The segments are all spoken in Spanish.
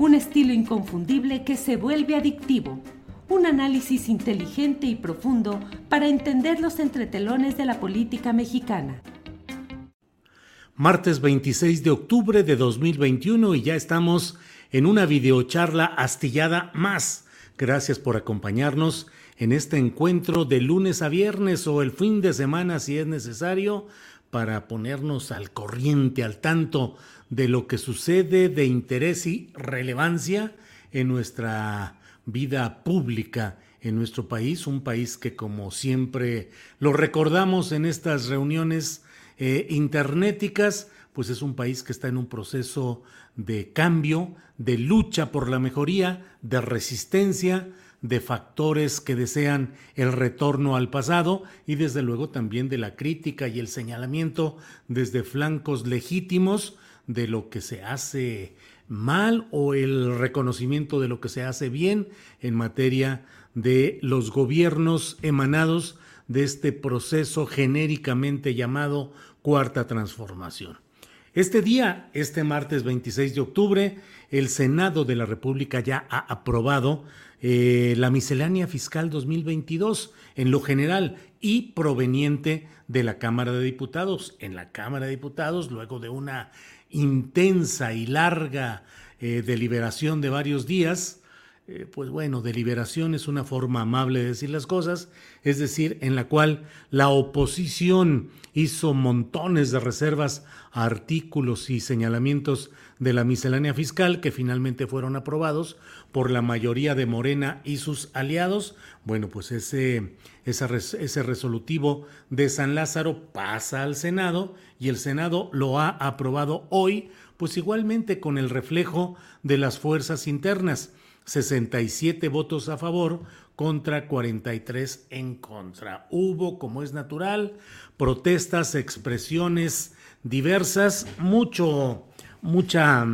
Un estilo inconfundible que se vuelve adictivo. Un análisis inteligente y profundo para entender los entretelones de la política mexicana. Martes 26 de octubre de 2021 y ya estamos en una videocharla astillada más. Gracias por acompañarnos en este encuentro de lunes a viernes o el fin de semana si es necesario para ponernos al corriente, al tanto de lo que sucede de interés y relevancia en nuestra vida pública en nuestro país, un país que como siempre lo recordamos en estas reuniones eh, internéticas, pues es un país que está en un proceso de cambio, de lucha por la mejoría, de resistencia, de factores que desean el retorno al pasado y desde luego también de la crítica y el señalamiento desde flancos legítimos de lo que se hace mal o el reconocimiento de lo que se hace bien en materia de los gobiernos emanados de este proceso genéricamente llamado cuarta transformación. Este día, este martes 26 de octubre, el Senado de la República ya ha aprobado eh, la miscelánea fiscal 2022 en lo general y proveniente de la Cámara de Diputados. En la Cámara de Diputados, luego de una intensa y larga eh, deliberación de varios días, eh, pues bueno, deliberación es una forma amable de decir las cosas, es decir, en la cual la oposición hizo montones de reservas a artículos y señalamientos de la miscelánea fiscal que finalmente fueron aprobados por la mayoría de Morena y sus aliados. Bueno, pues ese, ese resolutivo de San Lázaro pasa al Senado y el Senado lo ha aprobado hoy, pues igualmente con el reflejo de las fuerzas internas. 67 votos a favor contra 43 en contra. Hubo, como es natural, protestas, expresiones diversas, mucho, mucha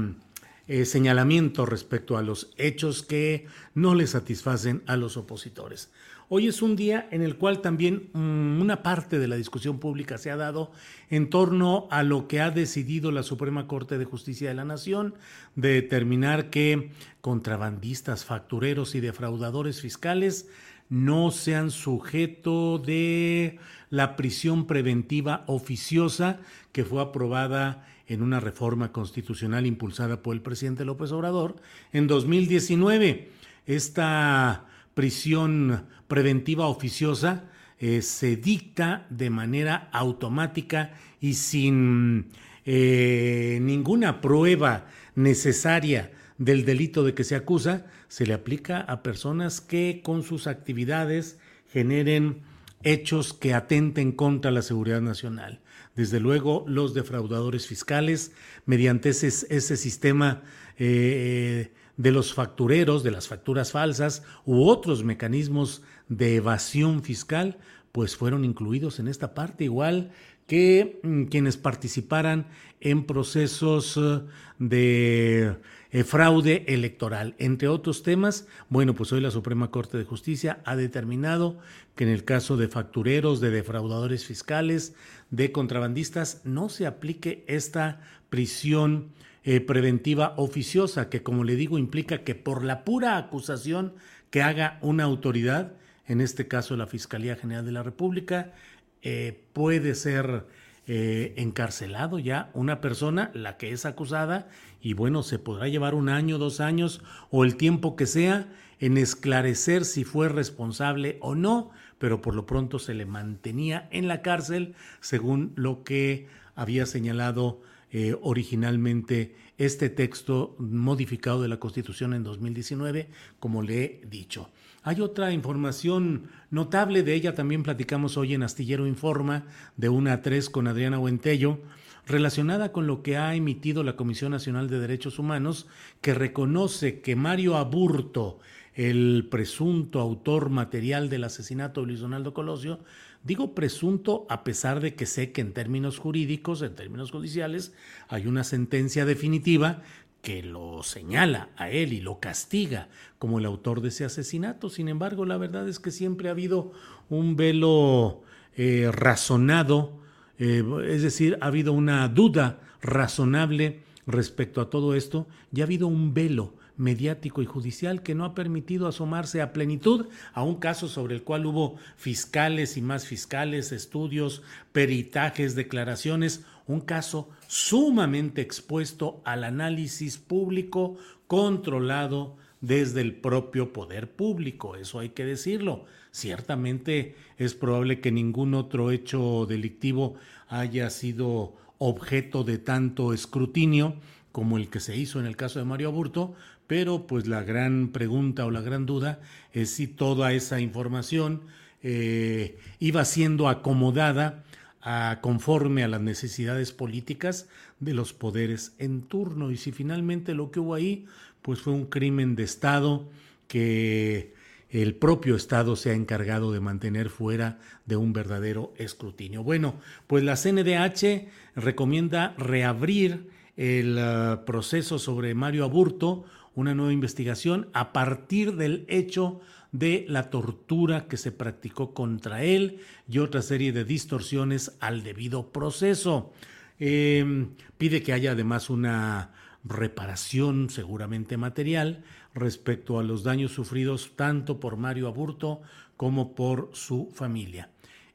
eh, señalamiento respecto a los hechos que no le satisfacen a los opositores. Hoy es un día en el cual también mm, una parte de la discusión pública se ha dado en torno a lo que ha decidido la Suprema Corte de Justicia de la Nación de determinar que contrabandistas, factureros y defraudadores fiscales no sean sujeto de la prisión preventiva oficiosa que fue aprobada en una reforma constitucional impulsada por el presidente López Obrador en 2019. Esta prisión preventiva oficiosa eh, se dicta de manera automática y sin eh, ninguna prueba necesaria del delito de que se acusa, se le aplica a personas que con sus actividades generen hechos que atenten contra la seguridad nacional. Desde luego, los defraudadores fiscales, mediante ese, sistema eh, de los factureros, de las facturas falsas u otros mecanismos de evasión fiscal pues fueron incluidos en esta parte, igual que mm, quienes participaran en procesos eh, de eh, fraude electoral. Entre otros temas, bueno, pues hoy la Suprema Corte de Justicia ha determinado que en el caso de factureros, de defraudadores fiscales, de contrabandistas, no se aplique esta prisión eh, preventiva oficiosa, que como le digo implica que por la pura acusación que haga una autoridad, en este caso la Fiscalía General de la República, eh, puede ser eh, encarcelado ya una persona, la que es acusada, y bueno, se podrá llevar un año, dos años o el tiempo que sea en esclarecer si fue responsable o no, pero por lo pronto se le mantenía en la cárcel según lo que había señalado eh, originalmente este texto modificado de la Constitución en 2019, como le he dicho. Hay otra información notable, de ella también platicamos hoy en Astillero Informa, de una a tres con Adriana Huentello, relacionada con lo que ha emitido la Comisión Nacional de Derechos Humanos, que reconoce que Mario Aburto, el presunto autor material del asesinato de Luis Donaldo Colosio, digo presunto a pesar de que sé que en términos jurídicos, en términos judiciales, hay una sentencia definitiva que lo señala a él y lo castiga como el autor de ese asesinato. Sin embargo, la verdad es que siempre ha habido un velo eh, razonado, eh, es decir, ha habido una duda razonable respecto a todo esto y ha habido un velo mediático y judicial que no ha permitido asomarse a plenitud a un caso sobre el cual hubo fiscales y más fiscales, estudios, peritajes, declaraciones, un caso sumamente expuesto al análisis público controlado desde el propio poder público, eso hay que decirlo. Ciertamente es probable que ningún otro hecho delictivo haya sido objeto de tanto escrutinio como el que se hizo en el caso de Mario Aburto, pero pues la gran pregunta o la gran duda es si toda esa información eh, iba siendo acomodada a, conforme a las necesidades políticas de los poderes en turno y si finalmente lo que hubo ahí pues fue un crimen de Estado que el propio Estado se ha encargado de mantener fuera de un verdadero escrutinio. Bueno, pues la CNDH recomienda reabrir el uh, proceso sobre Mario Aburto una nueva investigación a partir del hecho de la tortura que se practicó contra él y otra serie de distorsiones al debido proceso. Em, pide que haya además una reparación seguramente material respecto a los daños sufridos tanto por Mario Aburto como por su familia.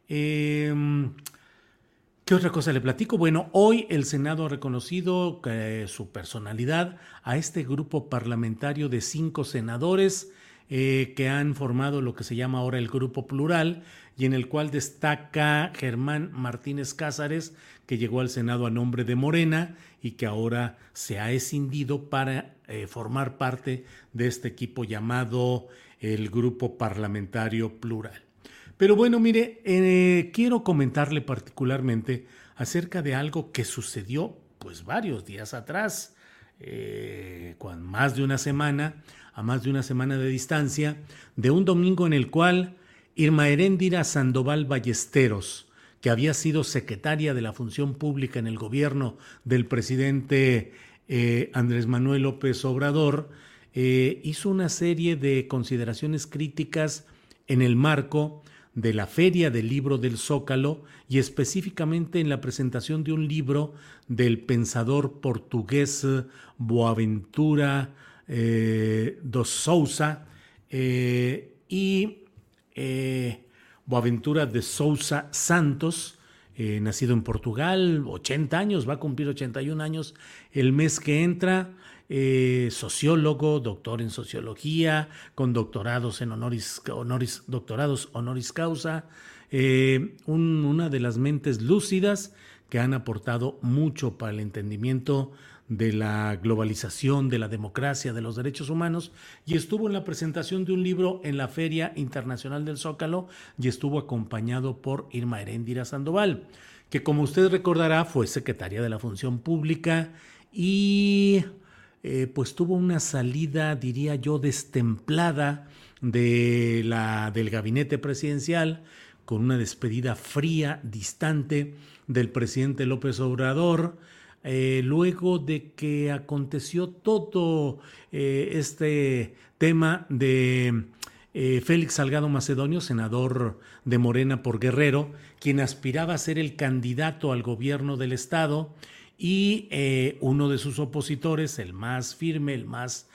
Em, ¿Qué otra cosa le platico? Bueno, hoy el Senado ha reconocido su personalidad a este grupo parlamentario de cinco senadores eh, que han formado lo que se llama ahora el Grupo Plural y en el cual destaca Germán Martínez Cázares, que llegó al Senado a nombre de Morena y que ahora se ha escindido para eh, formar parte de este equipo llamado el Grupo Parlamentario Plural. Pero bueno, mire, eh, quiero comentarle particularmente acerca de algo que sucedió pues varios días atrás, eh, con más de una semana, a más de una semana de distancia, de un domingo en el cual Irma Heréndira Sandoval Ballesteros, que había sido secretaria de la Función Pública en el gobierno del presidente eh, Andrés Manuel López Obrador, hizo una serie de consideraciones críticas en el marco de la Feria del Libro del Zócalo y específicamente en la presentación de un libro del pensador portugués Boaventura eh, dos Sousa eh, y eh, Boaventura de Sousa Santos, nacido en Portugal, 80 años, va a cumplir 81 años el mes que entra. Eh, sociólogo, doctor en sociología, con doctorados en honoris, honoris doctorados honoris causa, eh, una de las mentes lúcidas que han aportado mucho para el entendimiento de la globalización, de la democracia, de los derechos humanos, y estuvo en la presentación de un libro en la Feria Internacional del Zócalo y estuvo acompañado por Irma Heréndira Sandoval, que como usted recordará fue secretaria de la Función Pública y eh, pues tuvo una salida, diría yo, destemplada de la, del gabinete presidencial con una despedida fría, distante del presidente López Obrador, eh, luego de que aconteció todo eh, este tema de Félix Salgado Macedonio, senador de Morena por Guerrero, quien aspiraba a ser el candidato al gobierno del estado y uno de sus opositores, el más firme, el más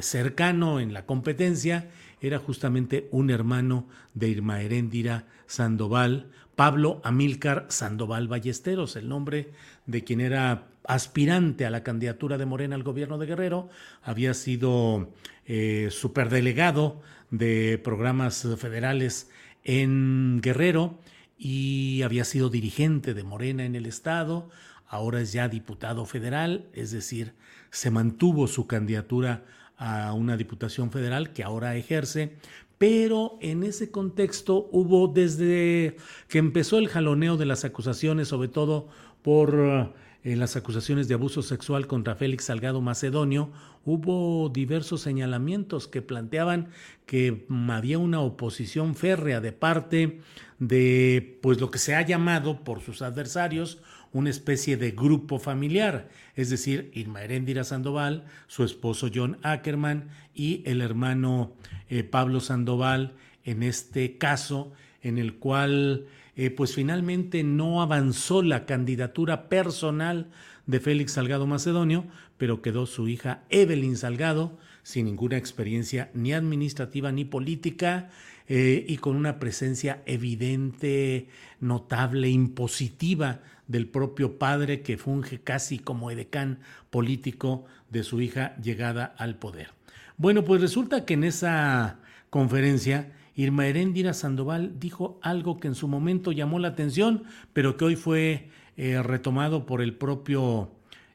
cercano en la competencia, era justamente un hermano de Irma Heréndira Sandoval, Pablo Amílcar Sandoval Ballesteros, el nombre de quien era aspirante a la candidatura de Morena al gobierno de Guerrero, había sido eh, superdelegado de programas federales en Guerrero y había sido dirigente de Morena en el estado, ahora es ya diputado federal, es decir, se mantuvo su candidatura a una diputación federal que ahora ejerce, pero en ese contexto hubo desde que empezó el jaloneo de las acusaciones, sobre todo por eh, las acusaciones de abuso sexual contra Félix Salgado Macedonio, hubo diversos señalamientos que planteaban que había una oposición férrea de parte de pues lo que se ha llamado por sus adversarios una especie de grupo familiar, es decir, Irma Heréndira Sandoval, su esposo John Ackerman y el hermano eh, Pablo Sandoval, en este caso en el cual eh, pues finalmente no avanzó la candidatura personal de Félix Salgado Macedonio, pero quedó su hija Evelyn Salgado, sin ninguna experiencia ni administrativa ni política, eh, y con una presencia evidente, notable, impositiva del propio padre que funge casi como edecán político de su hija llegada al poder. Bueno, pues resulta que en esa conferencia Irma Heréndira Sandoval dijo algo que en su momento llamó la atención, pero que hoy fue eh, retomado por el propio,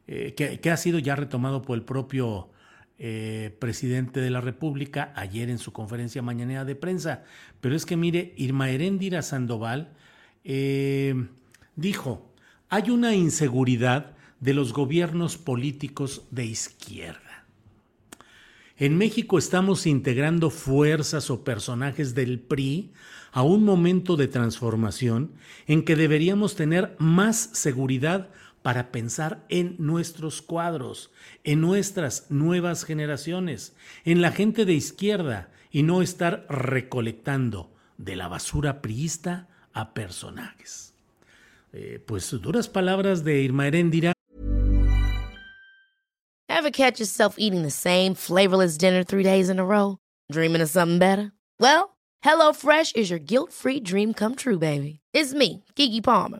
eh, que, ha sido ya retomado por el propio eh, presidente de la República ayer en su conferencia mañanera de prensa. Pero es que mire, Irma Heréndira Sandoval dijo, hay una inseguridad de los gobiernos políticos de izquierda. En México estamos integrando fuerzas o personajes del PRI a un momento de transformación en que deberíamos tener más seguridad para pensar en nuestros cuadros, en nuestras nuevas generaciones, en la gente de izquierda y no estar recolectando de la basura priista a personajes. eh, pues duras palabras de Irma Heréndira. Ever catch yourself eating the same flavorless dinner three days in a row? Dreaming of something better? Well, HelloFresh is your guilt-free dream come true, baby. It's me, Kiki Palmer.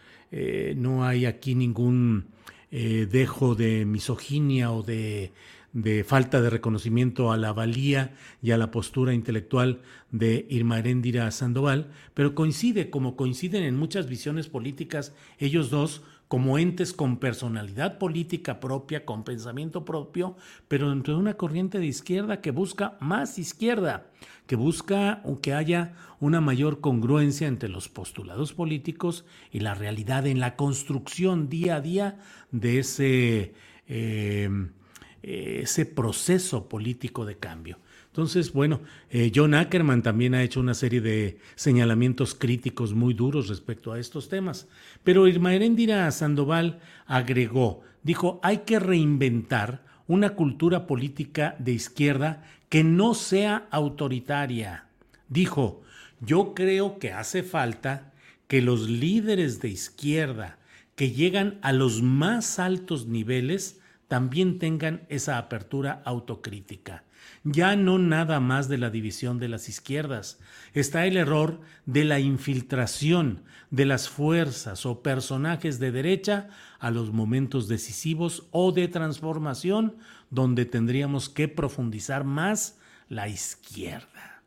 Eh, no hay aquí ningún eh, dejo de misoginia o de, de, falta de reconocimiento a la valía y a la postura intelectual de Irma Heréndira Sandoval, pero coincide, como coinciden en muchas visiones políticas, ellos dos como entes con personalidad política propia, con pensamiento propio, pero dentro de una corriente de izquierda que busca más izquierda, que busca que haya una mayor congruencia entre los postulados políticos y la realidad en la construcción día a día de ese, eh, ese proceso político de cambio. Entonces, bueno, eh, John Ackerman también ha hecho una serie de señalamientos críticos muy duros respecto a estos temas. Pero Irma Heréndira Sandoval agregó, dijo, hay que reinventar una cultura política de izquierda que no sea autoritaria. Dijo, yo creo que hace falta que los líderes de izquierda que llegan a los más altos niveles también tengan esa apertura autocrítica. Ya no nada más de la división de las izquierdas. Está el error de la infiltración de las fuerzas o personajes de derecha a los momentos decisivos o de transformación donde tendríamos que profundizar más la izquierda.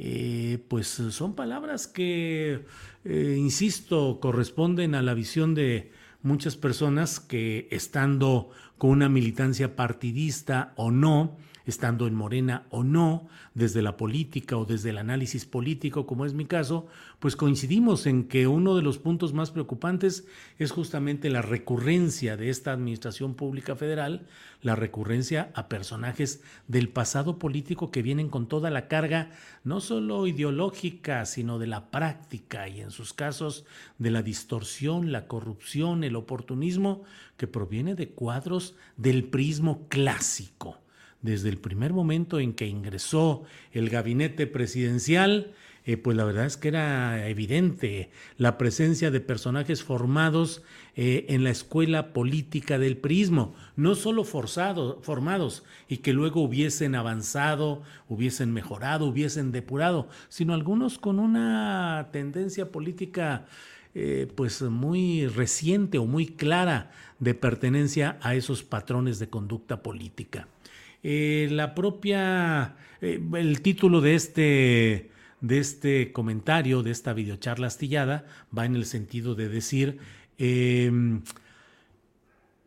Eh, pues son palabras que, eh, insisto, corresponden a la visión de muchas personas que estando con una militancia partidista o no, estando en Morena o no, desde la política o desde el análisis político, como es mi caso, pues coincidimos en que uno de los puntos más preocupantes es justamente la recurrencia de esta administración pública federal, la recurrencia a personajes del pasado político que vienen con toda la carga, no solo ideológica, sino de la práctica y en sus casos de la distorsión, la corrupción, el oportunismo, que proviene de cuadros del prismo clásico desde el primer momento en que ingresó el gabinete presidencial, eh, pues la verdad es que era evidente la presencia de personajes formados eh, en la escuela política del prismo, no solo formados y que luego hubiesen avanzado, hubiesen mejorado, hubiesen depurado, sino algunos con una tendencia política eh, pues muy reciente o muy clara de pertenencia a esos patrones de conducta política. Eh, la propia, eh, el título de este, de este comentario, de esta videocharla astillada, va en el sentido de decir, em,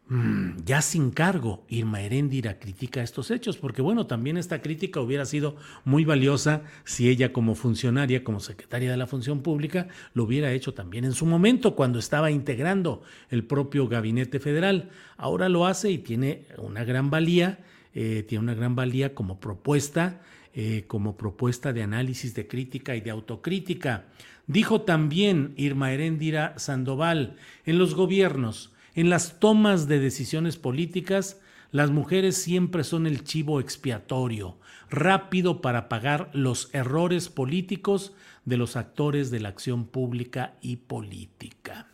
mm, ya sin cargo, Irma Heréndira critica estos hechos, porque bueno, también esta crítica hubiera sido muy valiosa si ella como funcionaria, como secretaria de la Función Pública, lo hubiera hecho también en su momento, cuando estaba integrando el propio gabinete federal. Ahora lo hace y tiene una gran valía eh, tiene una gran valía como propuesta, eh, como propuesta de análisis, de crítica y de autocrítica. Dijo también Irma Heréndira Sandoval, en los gobiernos, en las tomas de decisiones políticas, las mujeres siempre son el chivo expiatorio, rápido para pagar los errores políticos de los actores de la acción pública y política.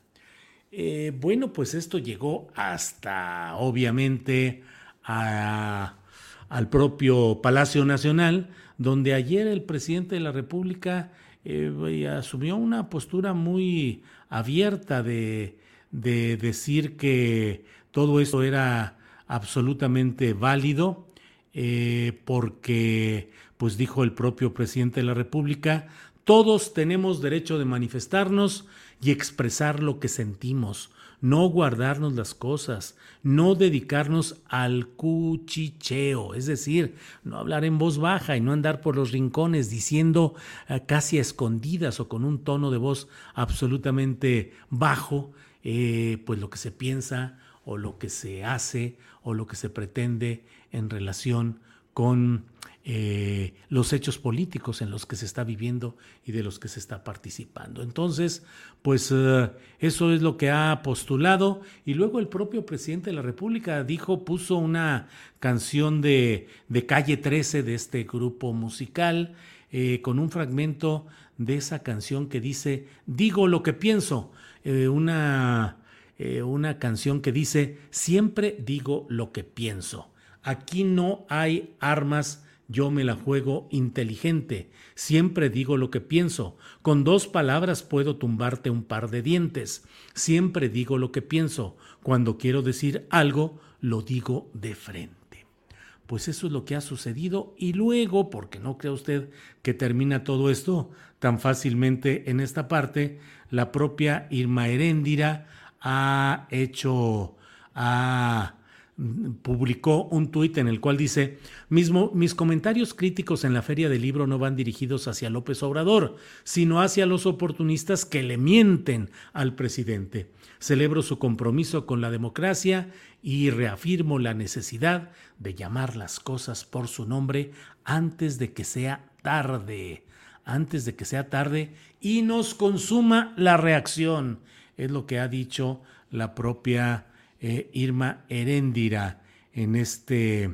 Eh, bueno, pues esto llegó hasta, obviamente, al propio Palacio Nacional, donde ayer el presidente de la República eh, asumió una postura muy abierta de, decir que todo esto era absolutamente válido, eh, porque, pues dijo el propio presidente de la República, todos tenemos derecho de manifestarnos y expresar lo que sentimos no guardarnos las cosas, no dedicarnos al cuchicheo, es decir, no hablar en voz baja y no andar por los rincones diciendo eh, casi a escondidas o con un tono de voz absolutamente bajo, eh, pues lo que se piensa o lo que se hace o lo que se pretende en relación con eh, los hechos políticos en los que se está viviendo y de los que se está participando. Entonces, pues eh, eso es lo que ha postulado y luego el propio presidente de la República dijo, puso una canción de, de Calle 13 de este grupo musical eh, con un fragmento de esa canción que dice, digo lo que pienso, una, una canción que dice, siempre digo lo que pienso. Aquí no hay armas yo me la juego inteligente, siempre digo lo que pienso, con dos palabras puedo tumbarte un par de dientes, siempre digo lo que pienso, cuando quiero decir algo, lo digo de frente. Pues eso es lo que ha sucedido. Y luego, porque no cree usted que termina todo esto tan fácilmente en esta parte, la propia Irma Heréndira ha hecho, ha publicó un tuit en el cual dice, Mismo, mis comentarios críticos en la feria del libro no van dirigidos hacia López Obrador, sino hacia los oportunistas que le mienten al presidente. Celebro su compromiso con la democracia y reafirmo la necesidad de llamar las cosas por su nombre antes de que sea tarde, antes de que sea tarde y nos consuma la reacción. Es lo que ha dicho la propia eh, Irma Heréndira en este,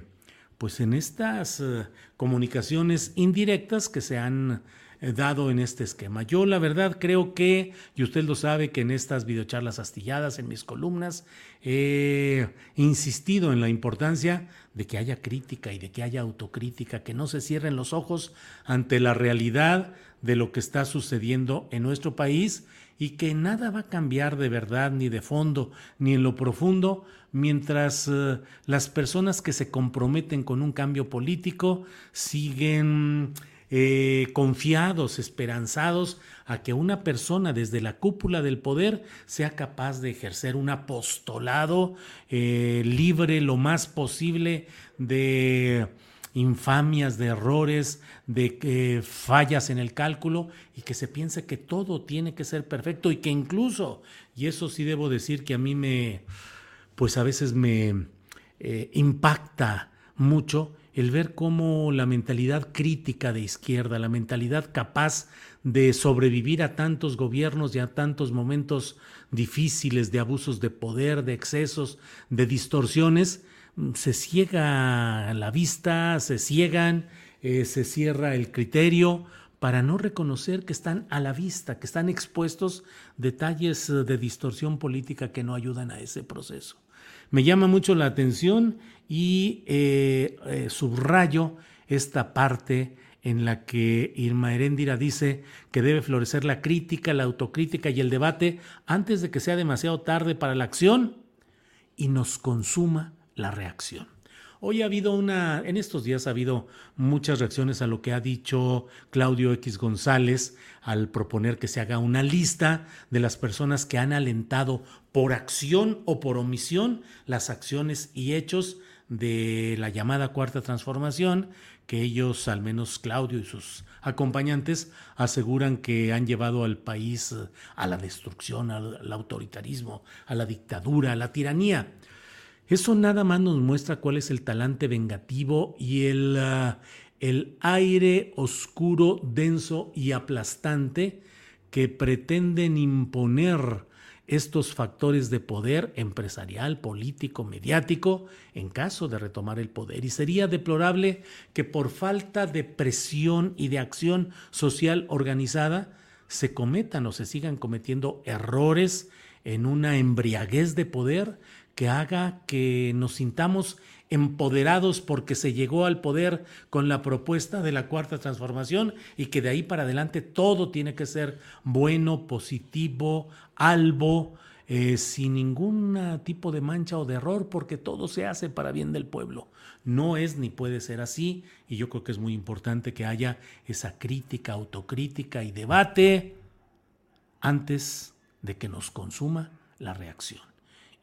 pues en estas eh, comunicaciones indirectas que se han eh, dado en este esquema. Yo la verdad creo que, y usted lo sabe, que en estas videocharlas astilladas, en mis columnas, he insistido en la importancia de que haya crítica y de que haya autocrítica, que no se cierren los ojos ante la realidad de lo que está sucediendo en nuestro país y que nada va a cambiar de verdad ni de fondo ni en lo profundo mientras eh, las personas que se comprometen con un cambio político siguen eh, confiados, esperanzados a que una persona desde la cúpula del poder sea capaz de ejercer un apostolado eh, libre lo más posible de infamias, de errores, de eh, fallas en el cálculo y que se piense que todo tiene que ser perfecto y que incluso, y eso sí debo decir que a mí me, pues a veces me impacta mucho, el ver cómo la mentalidad crítica de izquierda, la mentalidad capaz de sobrevivir a tantos gobiernos y a tantos momentos difíciles de abusos de poder, de excesos, de distorsiones, se ciega la vista, se ciegan, eh, se cierra el criterio para no reconocer que están a la vista, que están expuestos detalles eh, de distorsión política que no ayudan a ese proceso. Me llama mucho la atención y eh, subrayo esta parte en la que Irma Heréndira dice que debe florecer la crítica, la autocrítica y el debate antes de que sea demasiado tarde para la acción y nos consuma la reacción. Hoy ha habido una, en estos días ha habido muchas reacciones a lo que ha dicho Claudio X González al proponer que se haga una lista de las personas que han alentado por acción o por omisión las acciones y hechos de la llamada cuarta transformación, que ellos, al menos Claudio y sus acompañantes, aseguran que han llevado al país a la destrucción, al, autoritarismo, a la dictadura, a la tiranía. Eso nada más nos muestra cuál es el talante vengativo y el, ah, el aire oscuro, denso y aplastante que pretenden imponer estos factores de poder empresarial, político, mediático, en caso de retomar el poder. Y sería deplorable que por falta de presión y de acción social organizada se cometan o se sigan cometiendo errores en una embriaguez de poder que haga que nos sintamos empoderados porque se llegó al poder con la propuesta de la cuarta transformación y que de ahí para adelante todo tiene que ser bueno, positivo, albo, eh, sin ningún tipo de mancha o de error, porque todo se hace para bien del pueblo. No es ni puede ser así, y yo creo que es muy importante que haya esa crítica, autocrítica y debate antes de que nos consuma la reacción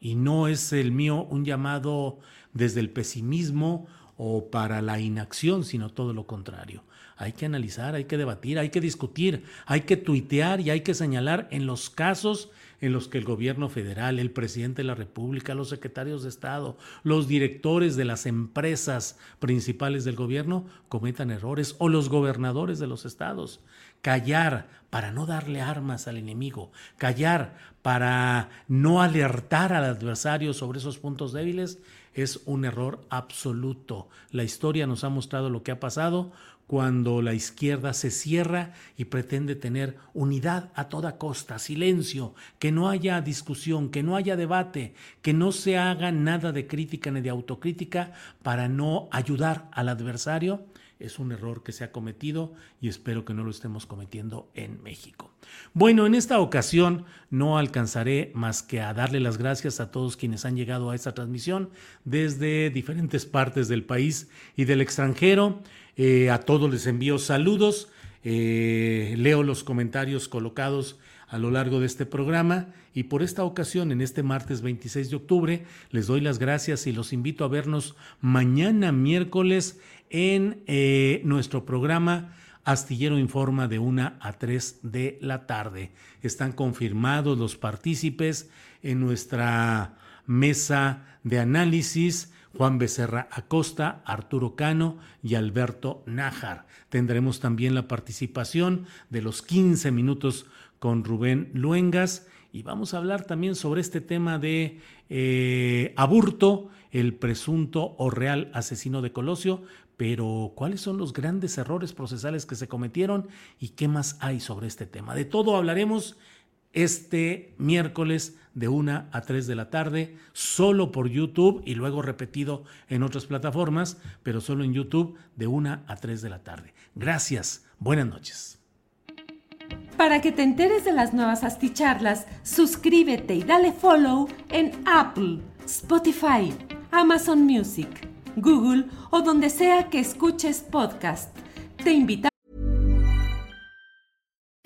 y no es el mío un llamado desde el pesimismo o para la inacción, sino todo lo contrario. Hay que analizar, hay que debatir, hay que discutir, hay que tuitear y hay que señalar en los casos en los que el gobierno federal, el presidente de la República, los secretarios de Estado, los directores de las empresas principales del gobierno cometan errores o los gobernadores de los estados. Callar para no darle armas al enemigo, callar para no alertar al adversario sobre esos puntos débiles es un error absoluto. La historia nos ha mostrado lo que ha pasado cuando la izquierda se cierra y pretende tener unidad a toda costa, silencio, que no haya discusión, que no haya debate, que no se haga nada de crítica ni de autocrítica para no ayudar al adversario, es un error que se ha cometido y espero que no lo estemos cometiendo en México. Bueno, en esta ocasión no alcanzaré más que a darle las gracias a todos quienes han llegado a esta transmisión desde diferentes partes del país y del extranjero. Eh, a todos les envío saludos. Eh, leo los comentarios colocados a lo largo de este programa y por esta ocasión, en este martes 26 de octubre, les doy las gracias y los invito a vernos mañana miércoles en eh, nuestro programa Astillero Informa de 1 a 3 de la tarde. Están confirmados los partícipes en nuestra mesa de análisis Juan Becerra Acosta, Arturo Cano y Alberto Nájar. Tendremos también la participación de los 15 minutos con Rubén Luengas y vamos a hablar también sobre este tema de eh, Aburto, el presunto o real asesino de Colosio, pero ¿cuáles son los grandes errores procesales que se cometieron y qué más hay sobre este tema? De todo hablaremos este miércoles de 1 a 3 de la tarde, solo por YouTube y luego repetido en otras plataformas, pero solo en YouTube de 1 a 3 de la tarde. Gracias, buenas noches. Para que te enteres de las nuevas asticharlas, suscríbete y dale follow en Apple, Spotify, Amazon Music, Google o donde sea que escuches podcast. Te invitamos.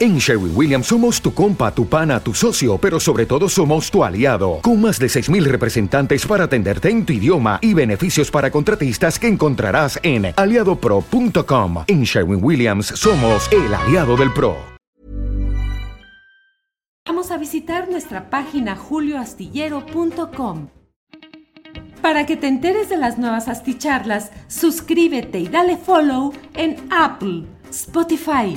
En Sherwin Williams somos tu compa, tu pana, tu socio, pero sobre todo somos tu aliado, con más de 6.000 representantes para atenderte en tu idioma y beneficios para contratistas que encontrarás en aliadopro.com. En Sherwin Williams somos el aliado del PRO. Vamos a visitar nuestra página julioastillero.com. Para que te enteres de las nuevas asticharlas, suscríbete y dale follow en Apple, Spotify,